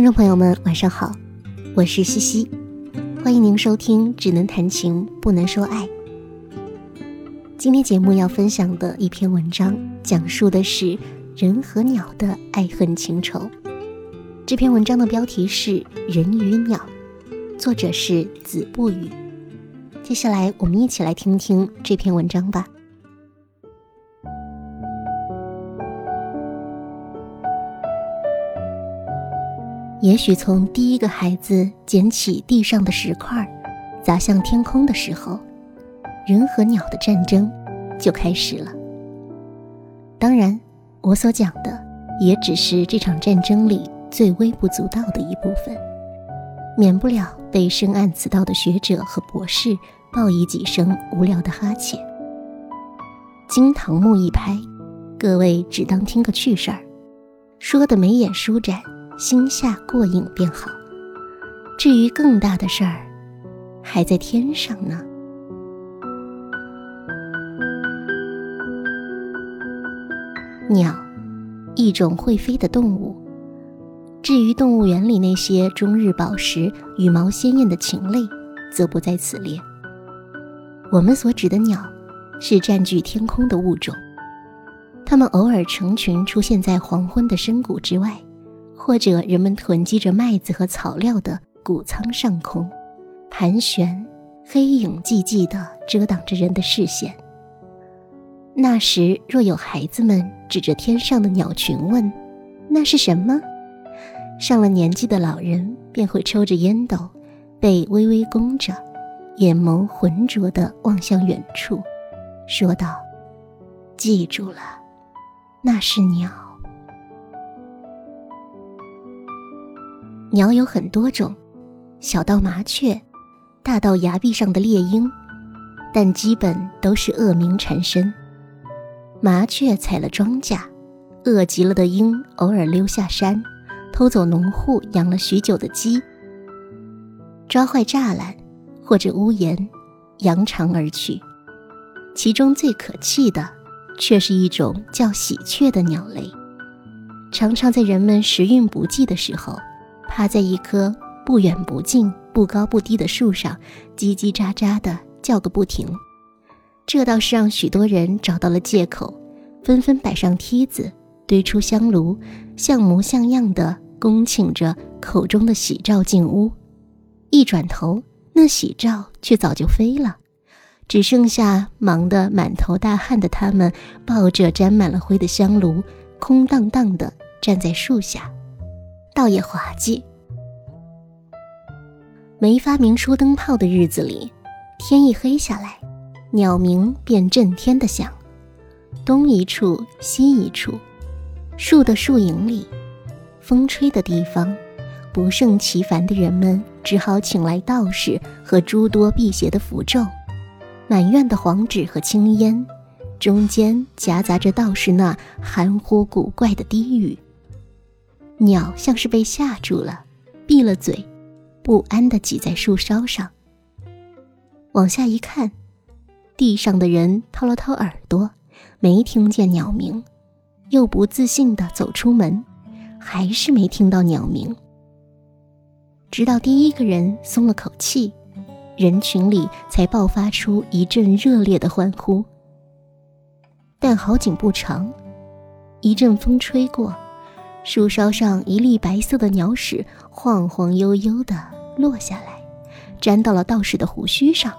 听众朋友们，晚上好，我是西西，欢迎您收听《只能谈情不能说爱》。今天节目要分享的一篇文章，讲述的是人和鸟的爱恨情仇。这篇文章的标题是《人与鸟》，作者是子不语。接下来，我们一起来听听这篇文章吧。也许从第一个孩子捡起地上的石块，砸向天空的时候，人和鸟的战争就开始了。当然，我所讲的也只是这场战争里最微不足道的一部分，免不了被深谙此道的学者和博士报以几声无聊的哈欠。经堂木一拍，各位只当听个趣事儿，说的眉眼舒展。心下过瘾便好。至于更大的事儿，还在天上呢。鸟，一种会飞的动物。至于动物园里那些终日饱食、羽毛鲜艳的禽类，则不在此列。我们所指的鸟，是占据天空的物种。它们偶尔成群出现在黄昏的深谷之外。或者人们囤积着麦子和草料的谷仓上空，盘旋，黑影寂寂地遮挡着人的视线。那时，若有孩子们指着天上的鸟群问：“那是什么？”上了年纪的老人便会抽着烟斗，背微微弓着，眼眸浑浊地望向远处，说道：“记住了，那是鸟。”鸟有很多种，小到麻雀，大到崖壁上的猎鹰，但基本都是恶名缠身。麻雀采了庄稼，饿极了的鹰偶尔溜下山，偷走农户养了许久的鸡，抓坏栅栏或者屋檐，扬长而去。其中最可气的，却是一种叫喜鹊的鸟类，常常在人们时运不济的时候。趴在一棵不远不近、不高不低的树上，叽叽喳喳地叫个不停。这倒是让许多人找到了借口，纷纷摆上梯子，堆出香炉，像模像样的恭请着口中的喜兆进屋。一转头，那喜兆却早就飞了，只剩下忙得满头大汗的他们，抱着沾满了灰的香炉，空荡荡地站在树下。倒也滑稽。没发明出灯泡的日子里，天一黑下来，鸟鸣便震天的响，东一处西一处，树的树影里，风吹的地方，不胜其烦的人们只好请来道士和诸多辟邪的符咒，满院的黄纸和青烟，中间夹杂着道士那含糊古怪的低语。鸟像是被吓住了，闭了嘴，不安地挤在树梢上。往下一看，地上的人掏了掏耳朵，没听见鸟鸣，又不自信地走出门，还是没听到鸟鸣。直到第一个人松了口气，人群里才爆发出一阵热烈的欢呼。但好景不长，一阵风吹过。树梢上一粒白色的鸟屎晃晃悠悠地落下来，粘到了道士的胡须上。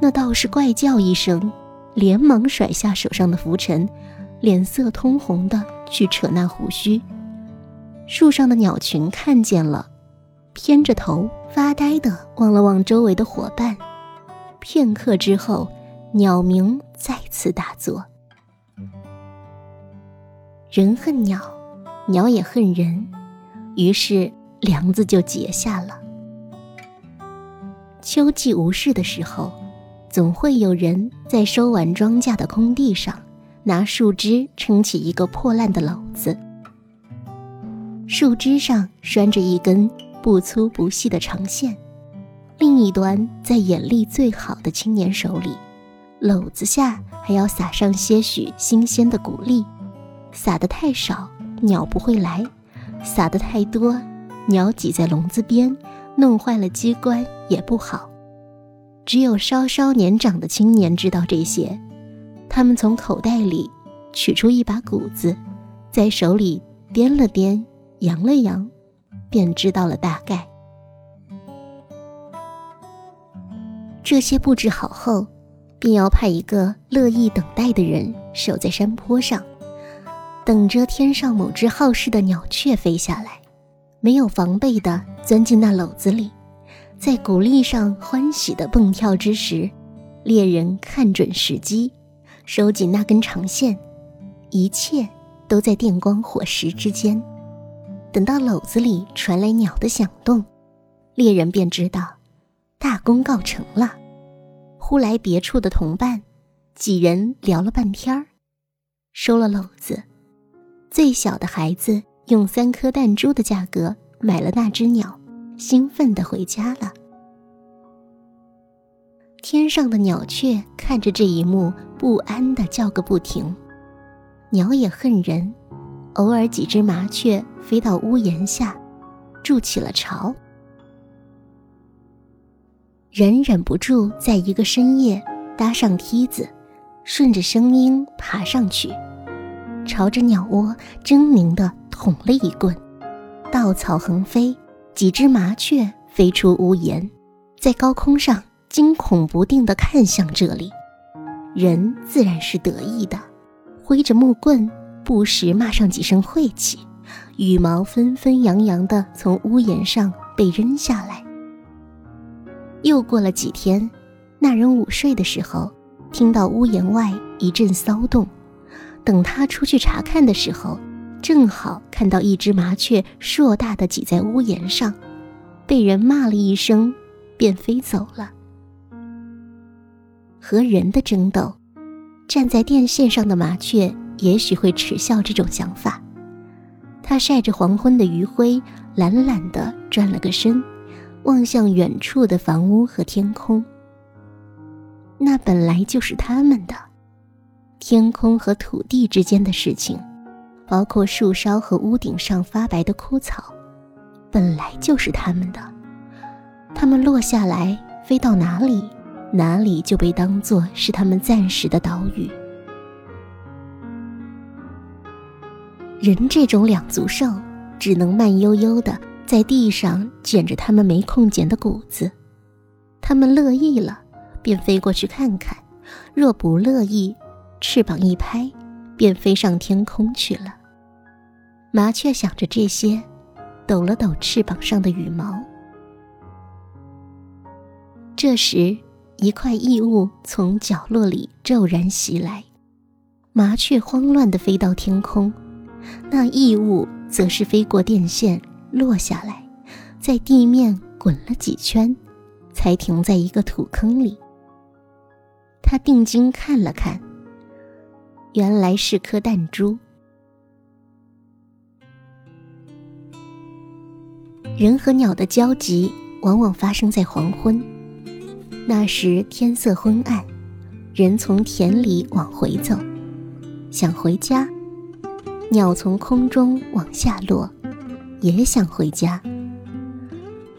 那道士怪叫一声，连忙甩下手上的拂尘，脸色通红的去扯那胡须。树上的鸟群看见了，偏着头发呆的望了望周围的伙伴。片刻之后，鸟鸣再次大作。人恨鸟。鸟也恨人，于是梁子就结下了。秋季无事的时候，总会有人在收完庄稼的空地上，拿树枝撑起一个破烂的篓子，树枝上拴着一根不粗不细的长线，另一端在眼力最好的青年手里，篓子下还要撒上些许新鲜的谷粒，撒得太少。鸟不会来，撒的太多，鸟挤在笼子边，弄坏了机关也不好。只有稍稍年长的青年知道这些，他们从口袋里取出一把谷子，在手里掂了掂，扬了扬，便知道了大概。这些布置好后，便要派一个乐意等待的人守在山坡上。等着天上某只好事的鸟雀飞下来，没有防备地钻进那篓子里，在谷粒上欢喜地蹦跳之时，猎人看准时机，收紧那根长线，一切都在电光火石之间。等到篓子里传来鸟的响动，猎人便知道大功告成了。呼来别处的同伴，几人聊了半天儿，收了篓子。最小的孩子用三颗弹珠的价格买了那只鸟，兴奋地回家了。天上的鸟雀看着这一幕，不安地叫个不停。鸟也恨人，偶尔几只麻雀飞到屋檐下，筑起了巢。人忍不住在一个深夜搭上梯子，顺着声音爬上去。朝着鸟窝狰狞地捅了一棍，稻草横飞，几只麻雀飞出屋檐，在高空上惊恐不定地看向这里。人自然是得意的，挥着木棍，不时骂上几声晦气，羽毛纷纷扬扬地从屋檐上被扔下来。又过了几天，那人午睡的时候，听到屋檐外一阵骚动。等他出去查看的时候，正好看到一只麻雀硕大的挤在屋檐上，被人骂了一声，便飞走了。和人的争斗，站在电线上的麻雀也许会耻笑这种想法。它晒着黄昏的余晖，懒懒地转了个身，望向远处的房屋和天空。那本来就是他们的。天空和土地之间的事情，包括树梢和屋顶上发白的枯草，本来就是他们的。他们落下来，飞到哪里，哪里就被当作是他们暂时的岛屿。人这种两足兽，只能慢悠悠地在地上捡着他们没空捡的谷子。他们乐意了，便飞过去看看；若不乐意，翅膀一拍，便飞上天空去了。麻雀想着这些，抖了抖翅膀上的羽毛。这时，一块异物从角落里骤然袭来，麻雀慌乱地飞到天空，那异物则是飞过电线落下来，在地面滚了几圈，才停在一个土坑里。他定睛看了看。原来是颗弹珠。人和鸟的交集往往发生在黄昏，那时天色昏暗，人从田里往回走，想回家；鸟从空中往下落，也想回家。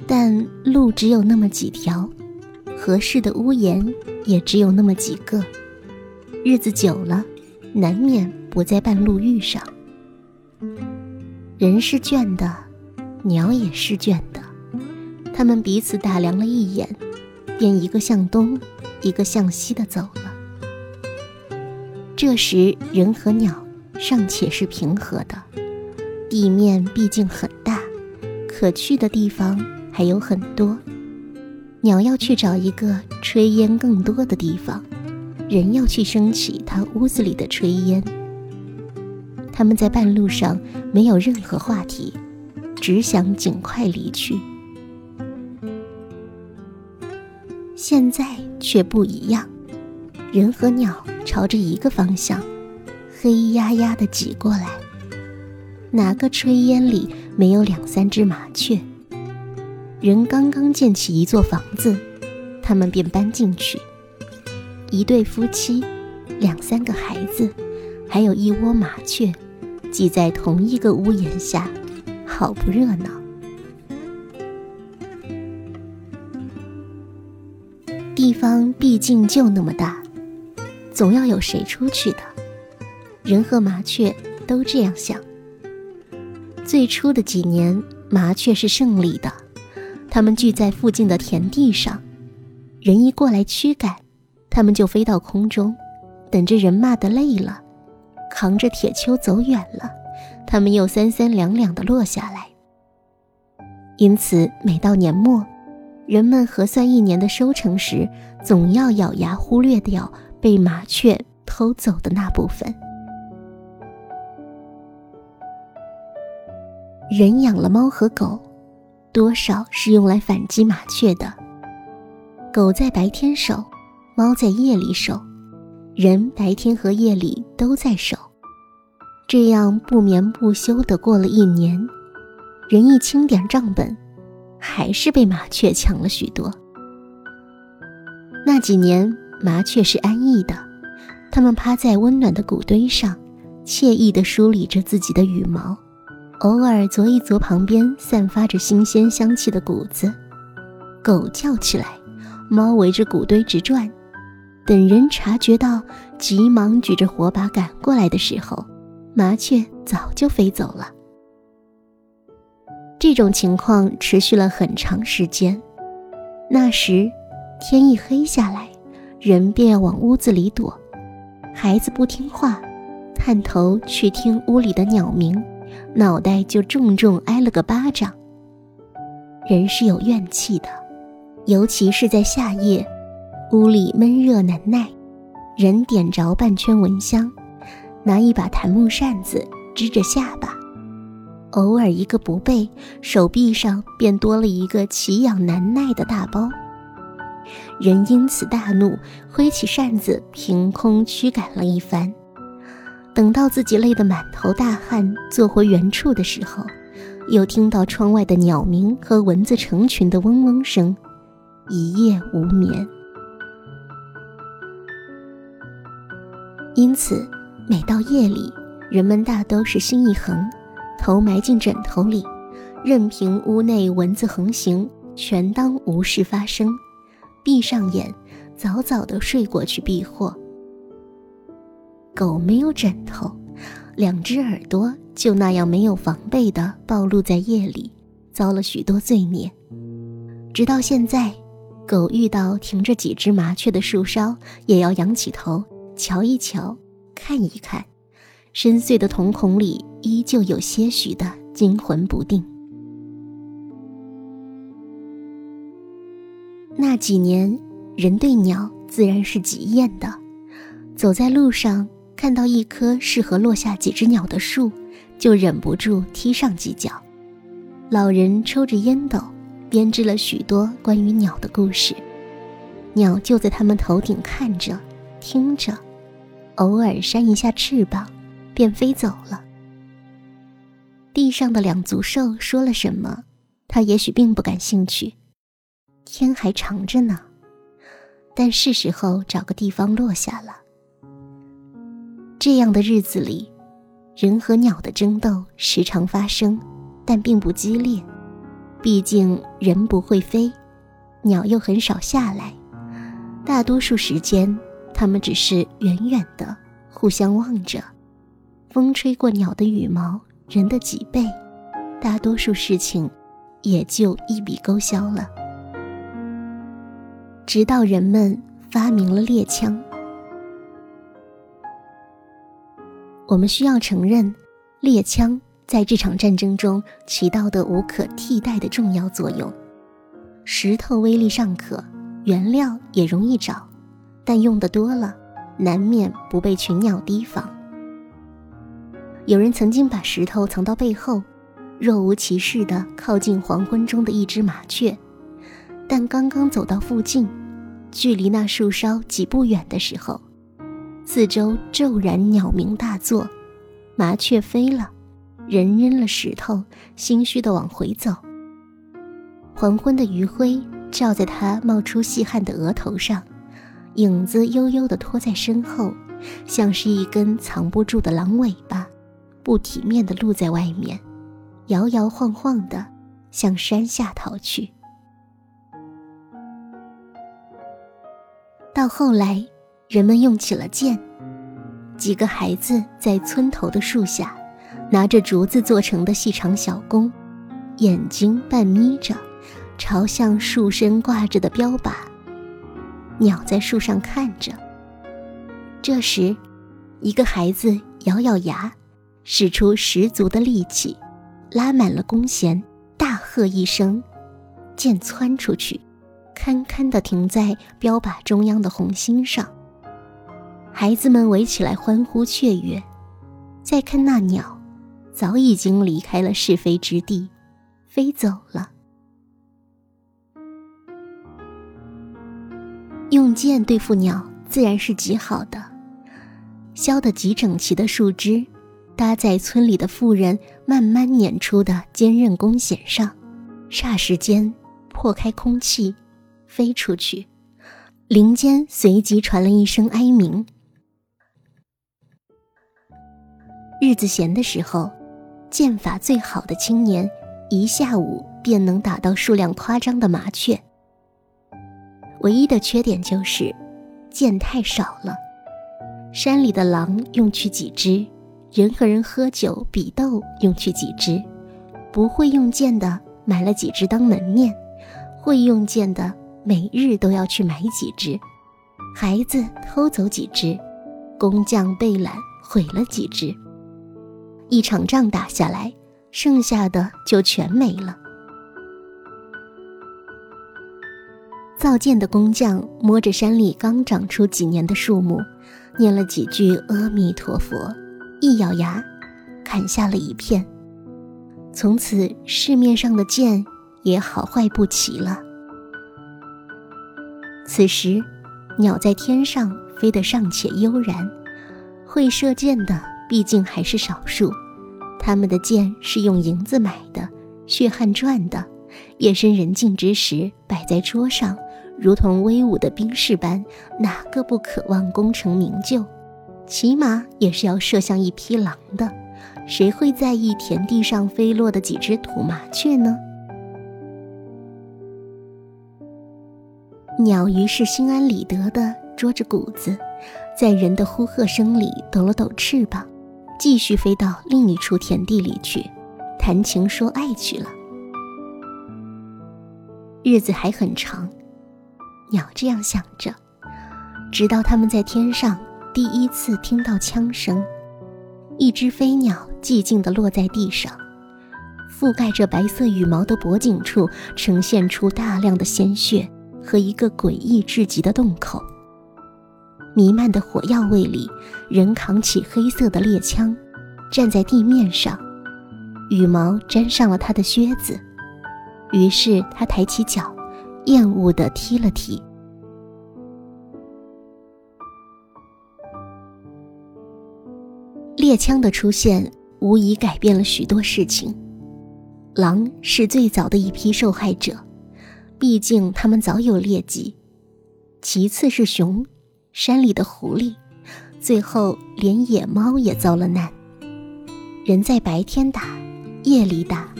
但路只有那么几条，合适的屋檐也只有那么几个，日子久了。难免不在半路遇上。人是倦的，鸟也是倦的，他们彼此打量了一眼，便一个向东，一个向西的走了。这时，人和鸟尚且是平和的，地面毕竟很大，可去的地方还有很多。鸟要去找一个炊烟更多的地方。人要去升起他屋子里的炊烟。他们在半路上没有任何话题，只想尽快离去。现在却不一样，人和鸟朝着一个方向，黑压压的挤过来。哪个炊烟里没有两三只麻雀？人刚刚建起一座房子，他们便搬进去。一对夫妻，两三个孩子，还有一窝麻雀，挤在同一个屋檐下，好不热闹。地方毕竟就那么大，总要有谁出去的。人和麻雀都这样想。最初的几年，麻雀是胜利的，它们聚在附近的田地上，人一过来驱赶，他们就飞到空中，等着人骂得累了，扛着铁锹走远了，他们又三三两两的落下来。因此，每到年末，人们核算一年的收成时，总要咬牙忽略掉被麻雀偷走的那部分。人养了猫和狗，多少是用来反击麻雀的。狗在白天守，猫在夜里守，人白天和夜里都在守，这样不眠不休的过了一年。人一清点账本，还是被麻雀抢了许多。那几年，麻雀是安逸的，它们趴在温暖的谷堆上，惬意地梳理着自己的羽毛。偶尔啄一啄旁边散发着新鲜香气的谷子，狗叫起来，猫围着谷堆直转。等人察觉到，急忙举着火把赶过来的时候，麻雀早就飞走了。这种情况持续了很长时间。那时，天一黑下来，人便要往屋子里躲，孩子不听话，探头去听屋里的鸟鸣。脑袋就重重挨了个巴掌。人是有怨气的，尤其是在夏夜，屋里闷热难耐，人点着半圈蚊香，拿一把檀木扇子支着下巴，偶尔一个不备，手臂上便多了一个奇痒难耐的大包。人因此大怒，挥起扇子，凭空驱赶了一番。等到自己累得满头大汗，坐回原处的时候，又听到窗外的鸟鸣和蚊子成群的嗡嗡声，一夜无眠。因此，每到夜里，人们大都是心一横，头埋进枕头里，任凭屋内蚊子横行，全当无事发生，闭上眼，早早的睡过去避祸。狗没有枕头，两只耳朵就那样没有防备地暴露在夜里，遭了许多罪孽。直到现在，狗遇到停着几只麻雀的树梢，也要仰起头瞧一瞧，看一看，深邃的瞳孔里依旧有些许的惊魂不定。那几年，人对鸟自然是极厌的，走在路上。看到一棵适合落下几只鸟的树，就忍不住踢上几脚。老人抽着烟斗，编织了许多关于鸟的故事。鸟就在他们头顶看着、听着，偶尔扇一下翅膀，便飞走了。地上的两足兽说了什么，他也许并不感兴趣。天还长着呢，但是时候找个地方落下了。这样的日子里，人和鸟的争斗时常发生，但并不激烈。毕竟人不会飞，鸟又很少下来。大多数时间，他们只是远远的互相望着。风吹过鸟的羽毛，人的脊背，大多数事情也就一笔勾销了。直到人们发明了猎枪。我们需要承认，猎枪在这场战争中起到的无可替代的重要作用。石头威力尚可，原料也容易找，但用的多了，难免不被群鸟提防。有人曾经把石头藏到背后，若无其事地靠近黄昏中的一只麻雀，但刚刚走到附近，距离那树梢几步远的时候。四周骤然鸟鸣大作，麻雀飞了，人扔了石头，心虚的往回走。黄昏的余晖照在他冒出细汗的额头上，影子悠悠的拖在身后，像是一根藏不住的狼尾巴，不体面的露在外面，摇摇晃晃地向山下逃去。到后来，人们用起了剑。几个孩子在村头的树下，拿着竹子做成的细长小弓，眼睛半眯着，朝向树身挂着的标靶。鸟在树上看着。这时，一个孩子咬咬牙，使出十足的力气，拉满了弓弦，大喝一声，箭窜出去。堪堪地停在标靶中央的红心上。孩子们围起来欢呼雀跃，再看那鸟，早已经离开了是非之地，飞走了。用剑对付鸟自然是极好的，削得极整齐的树枝，搭在村里的妇人慢慢捻出的坚韧弓弦上，霎时间破开空气。飞出去，林间随即传了一声哀鸣。日子闲的时候，剑法最好的青年一下午便能打到数量夸张的麻雀。唯一的缺点就是剑太少了，山里的狼用去几只，人和人喝酒比斗用去几只，不会用剑的买了几只当门面，会用剑的。每日都要去买几只，孩子偷走几只，工匠被懒毁了几只。一场仗打下来，剩下的就全没了。造剑的工匠摸着山里刚长出几年的树木，念了几句阿弥陀佛，一咬牙，砍下了一片。从此市面上的剑也好坏不齐了。此时，鸟在天上飞得尚且悠然，会射箭的毕竟还是少数。他们的箭是用银子买的，血汗赚的，夜深人静之时摆在桌上，如同威武的兵士般，哪个不渴望功成名就？起码也是要射向一匹狼的，谁会在意田地上飞落的几只土麻雀呢？鸟于是心安理得地捉着谷子，在人的呼喝声里抖了抖翅膀，继续飞到另一处田地里去，谈情说爱去了。日子还很长，鸟这样想着，直到他们在天上第一次听到枪声，一只飞鸟寂静地落在地上，覆盖着白色羽毛的脖颈处呈现出大量的鲜血。和一个诡异至极的洞口，弥漫的火药味里，人扛起黑色的猎枪，站在地面上，羽毛沾上了他的靴子。于是他抬起脚，厌恶的踢了踢。猎枪的出现无疑改变了许多事情。狼是最早的一批受害者。毕竟他们早有劣迹，其次是熊，山里的狐狸，最后连野猫也遭了难。人在白天打，夜里打，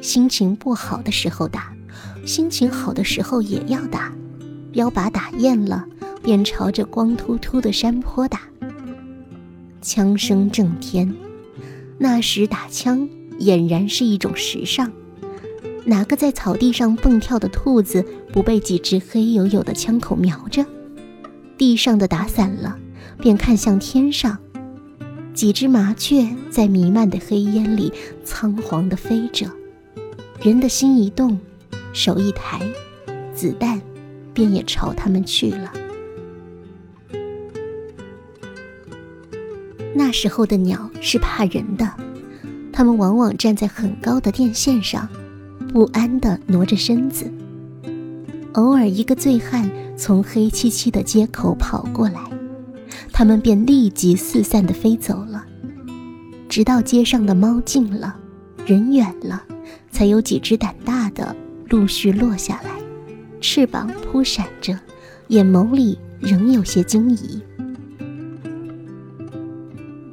心情不好的时候打，心情好的时候也要打。标靶打厌了，便朝着光秃秃的山坡打。枪声震天，那时打枪俨然是一种时尚。哪个在草地上蹦跳的兔子不被几只黑黝黝的枪口瞄着？地上的打散了，便看向天上，几只麻雀在弥漫的黑烟里仓皇地飞着。人的心一动，手一抬，子弹便也朝他们去了。那时候的鸟是怕人的，它们往往站在很高的电线上。不安地挪着身子，偶尔一个醉汉从黑漆漆的街口跑过来，他们便立即四散地飞走了，直到街上的猫静了，人远了，才有几只胆大的陆续落下来，翅膀扑闪着，眼眸里仍有些惊疑。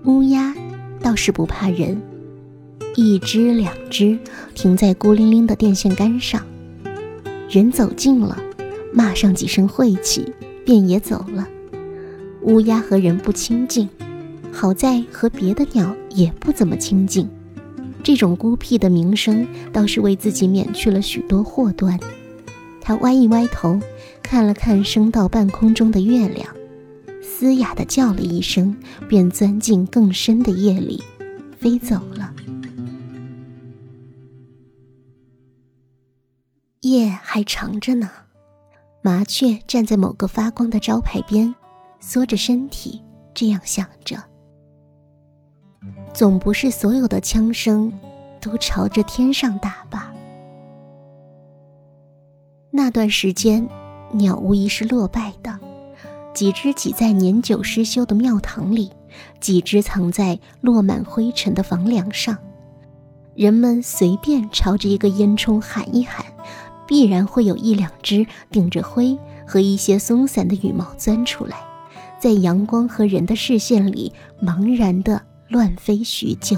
乌鸦倒是不怕人，一只两只停在孤零零的电线杆上。人走近了，骂上几声晦气，便也走了。乌鸦和人不亲近，好在和别的鸟也不怎么亲近。这种孤僻的名声倒是为自己免去了许多祸端。他歪一歪头，看了看升到半空中的月亮，嘶哑地叫了一声，便钻进更深的夜里，飞走了。夜还长着呢，麻雀站在某个发光的招牌边，缩着身体，这样想着：总不是所有的枪声都朝着天上打吧？那段时间，鸟无疑是落败的，几只挤在年久失修的庙堂里，几只藏在落满灰尘的房梁上。人们随便朝着一个烟囱喊一喊。必然会有一两只顶着灰和一些松散的羽毛钻出来，在阳光和人的视线里茫然地乱飞许久。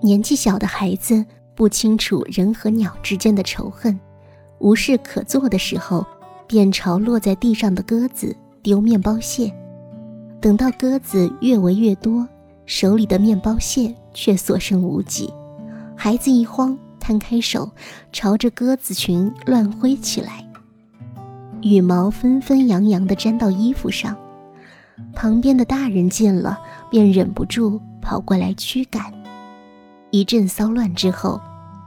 年纪小的孩子不清楚人和鸟之间的仇恨，无事可做的时候，便朝落在地上的鸽子丢面包屑。等到鸽子越围越多，手里的面包屑。却所剩无几，孩子一慌，摊开手，朝着鸽子群乱挥起来，羽毛纷纷扬扬地粘到衣服上。旁边的大人见了，便忍不住跑过来驱赶。一阵骚乱之后，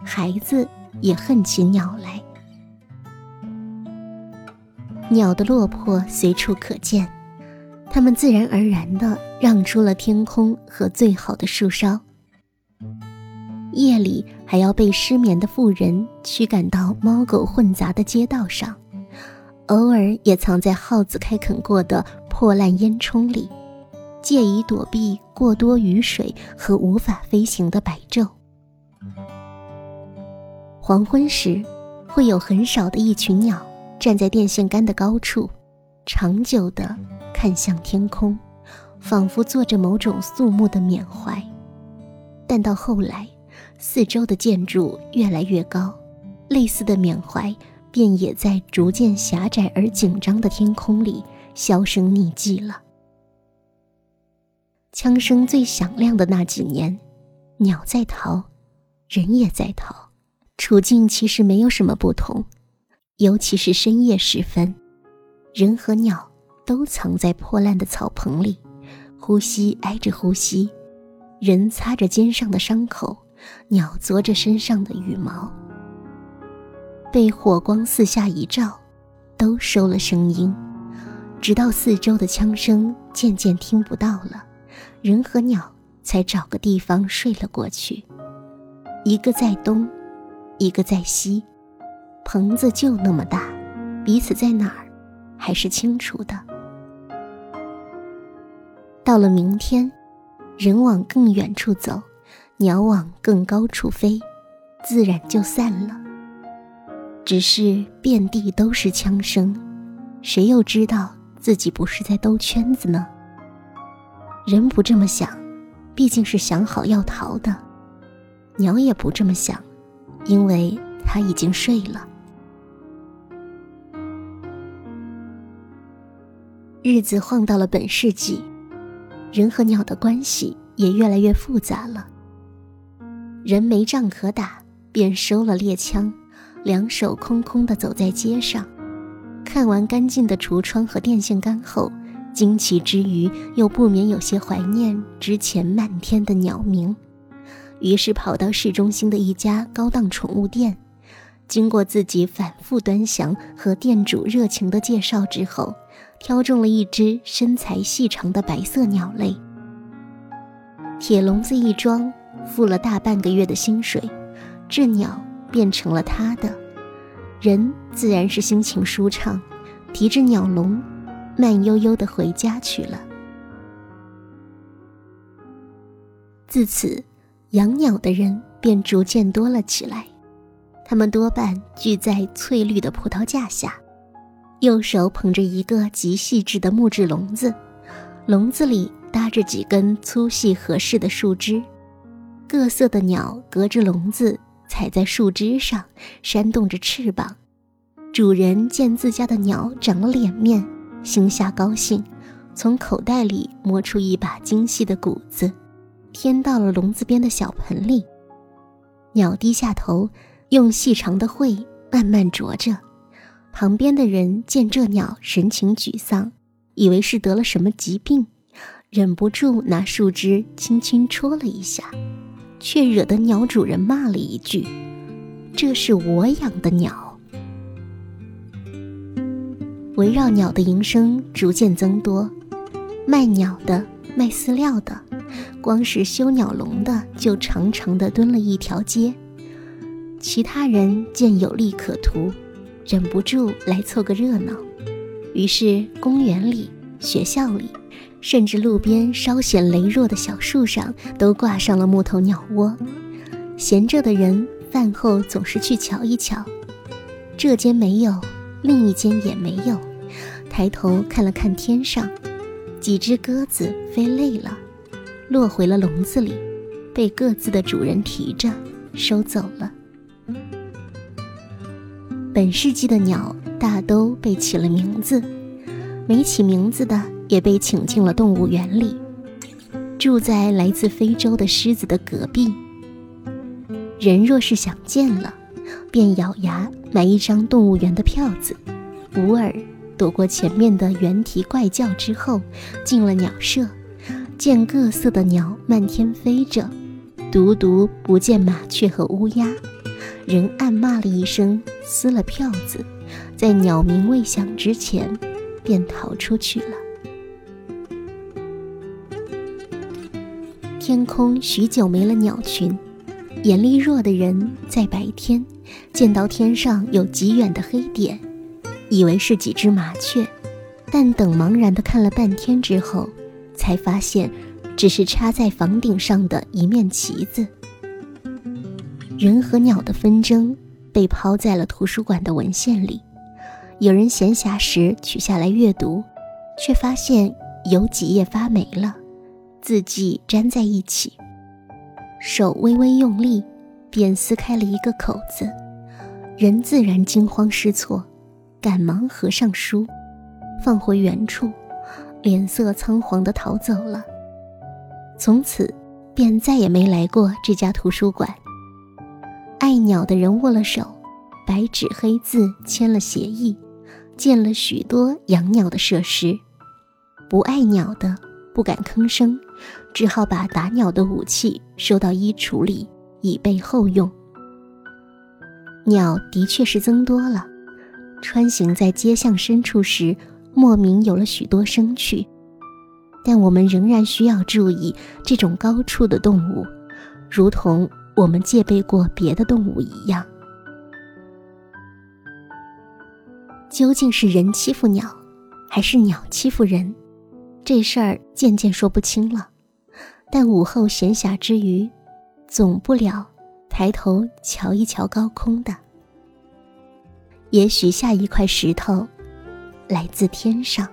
孩子也恨起鸟来。鸟的落魄随处可见，它们自然而然地让出了天空和最好的树梢。夜里还要被失眠的妇人驱赶到猫狗混杂的街道上，偶尔也藏在耗子开垦过的破烂烟囱里，借以躲避过多雨水和无法飞行的白昼。黄昏时，会有很少的一群鸟站在电线杆的高处，长久地看向天空，仿佛做着某种肃穆的缅怀。但到后来，四周的建筑越来越高，类似的缅怀便也在逐渐狭窄而紧张的天空里销声匿迹了。枪声最响亮的那几年，鸟在逃，人也在逃，处境其实没有什么不同。尤其是深夜时分，人和鸟都藏在破烂的草棚里，呼吸挨着呼吸，人擦着肩上的伤口。鸟啄着身上的羽毛，被火光四下一照，都收了声音，直到四周的枪声渐渐听不到了，人和鸟才找个地方睡了过去。一个在东，一个在西，棚子就那么大，彼此在哪儿还是清楚的。到了明天，人往更远处走。鸟往更高处飞，自然就散了。只是遍地都是枪声，谁又知道自己不是在兜圈子呢？人不这么想，毕竟是想好要逃的；鸟也不这么想，因为它已经睡了。日子晃到了本世纪，人和鸟的关系也越来越复杂了。人没仗可打，便收了猎枪，两手空空地走在街上。看完干净的橱窗和电线杆后，惊奇之余又不免有些怀念之前漫天的鸟鸣。于是跑到市中心的一家高档宠物店，经过自己反复端详和店主热情的介绍之后，挑中了一只身材细长的白色鸟类。铁笼子一装。付了大半个月的薪水，这鸟变成了他的，人自然是心情舒畅，提着鸟笼，慢悠悠的回家去了。自此，养鸟的人便逐渐多了起来，他们多半聚在翠绿的葡萄架下，右手捧着一个极细致的木质笼子，笼子里搭着几根粗细合适的树枝，各色的鸟隔着笼子踩在树枝上，扇动着翅膀。主人见自家的鸟长了脸面，心下高兴，从口袋里摸出一把精细的谷子，添到了笼子边的小盆里。鸟低下头，用细长的喙慢慢啄着。旁边的人见这鸟神情沮丧。以为是得了什么疾病，忍不住拿树枝轻轻戳了一下，却惹得鸟主人骂了一句：“这是我养的鸟。”围绕鸟的营生逐渐增多，卖鸟的、卖饲料的，光是修鸟笼的就长长的蹲了一条街。其他人见有利可图，忍不住来凑个热闹。于是，公园里、学校里，甚至路边稍显羸弱的小树上，都挂上了木头鸟窝。闲着的人饭后总是去瞧一瞧，这间没有，另一间也没有。抬头看了看天上，几只鸽子飞累了，落回了笼子里，被各自的主人提着收走了。本世纪的鸟。大都被起了名字，没起名字的也被请进了动物园里，住在来自非洲的狮子的隔壁。人若是想见了，便咬牙买一张动物园的票子，捂耳躲过前面的猿啼怪叫之后，进了鸟舍，见各色的鸟漫天飞着，独独不见麻雀和乌鸦，人暗骂了一声，撕了票子。在鸟鸣未响之前，便逃出去了。天空许久没了鸟群，眼力弱的人在白天见到天上有极远的黑点，以为是几只麻雀，但等茫然的看了半天之后，才发现只是插在房顶上的一面旗子。人和鸟的纷争被抛在了图书馆的文献里。有人闲暇时取下来阅读，却发现有几页发霉了，字迹粘在一起。手微微用力，便撕开了一个口子，人自然惊慌失措，赶忙合上书，放回原处，脸色仓皇地逃走了。从此，便再也没来过这家图书馆。爱鸟的人握了手，白纸黑字签了协议。建了许多养鸟的设施，不爱鸟的不敢吭声，只好把打鸟的武器收到衣橱里，以备后用。鸟的确是增多了，穿行在街巷深处时，莫名有了许多生趣。但我们仍然需要注意这种高处的动物，如同我们戒备过别的动物一样。究竟是人欺负鸟，还是鸟欺负人？这事儿渐渐说不清了。但午后闲暇之余，总不了抬头瞧一瞧高空的。也许下一块石头来自天上。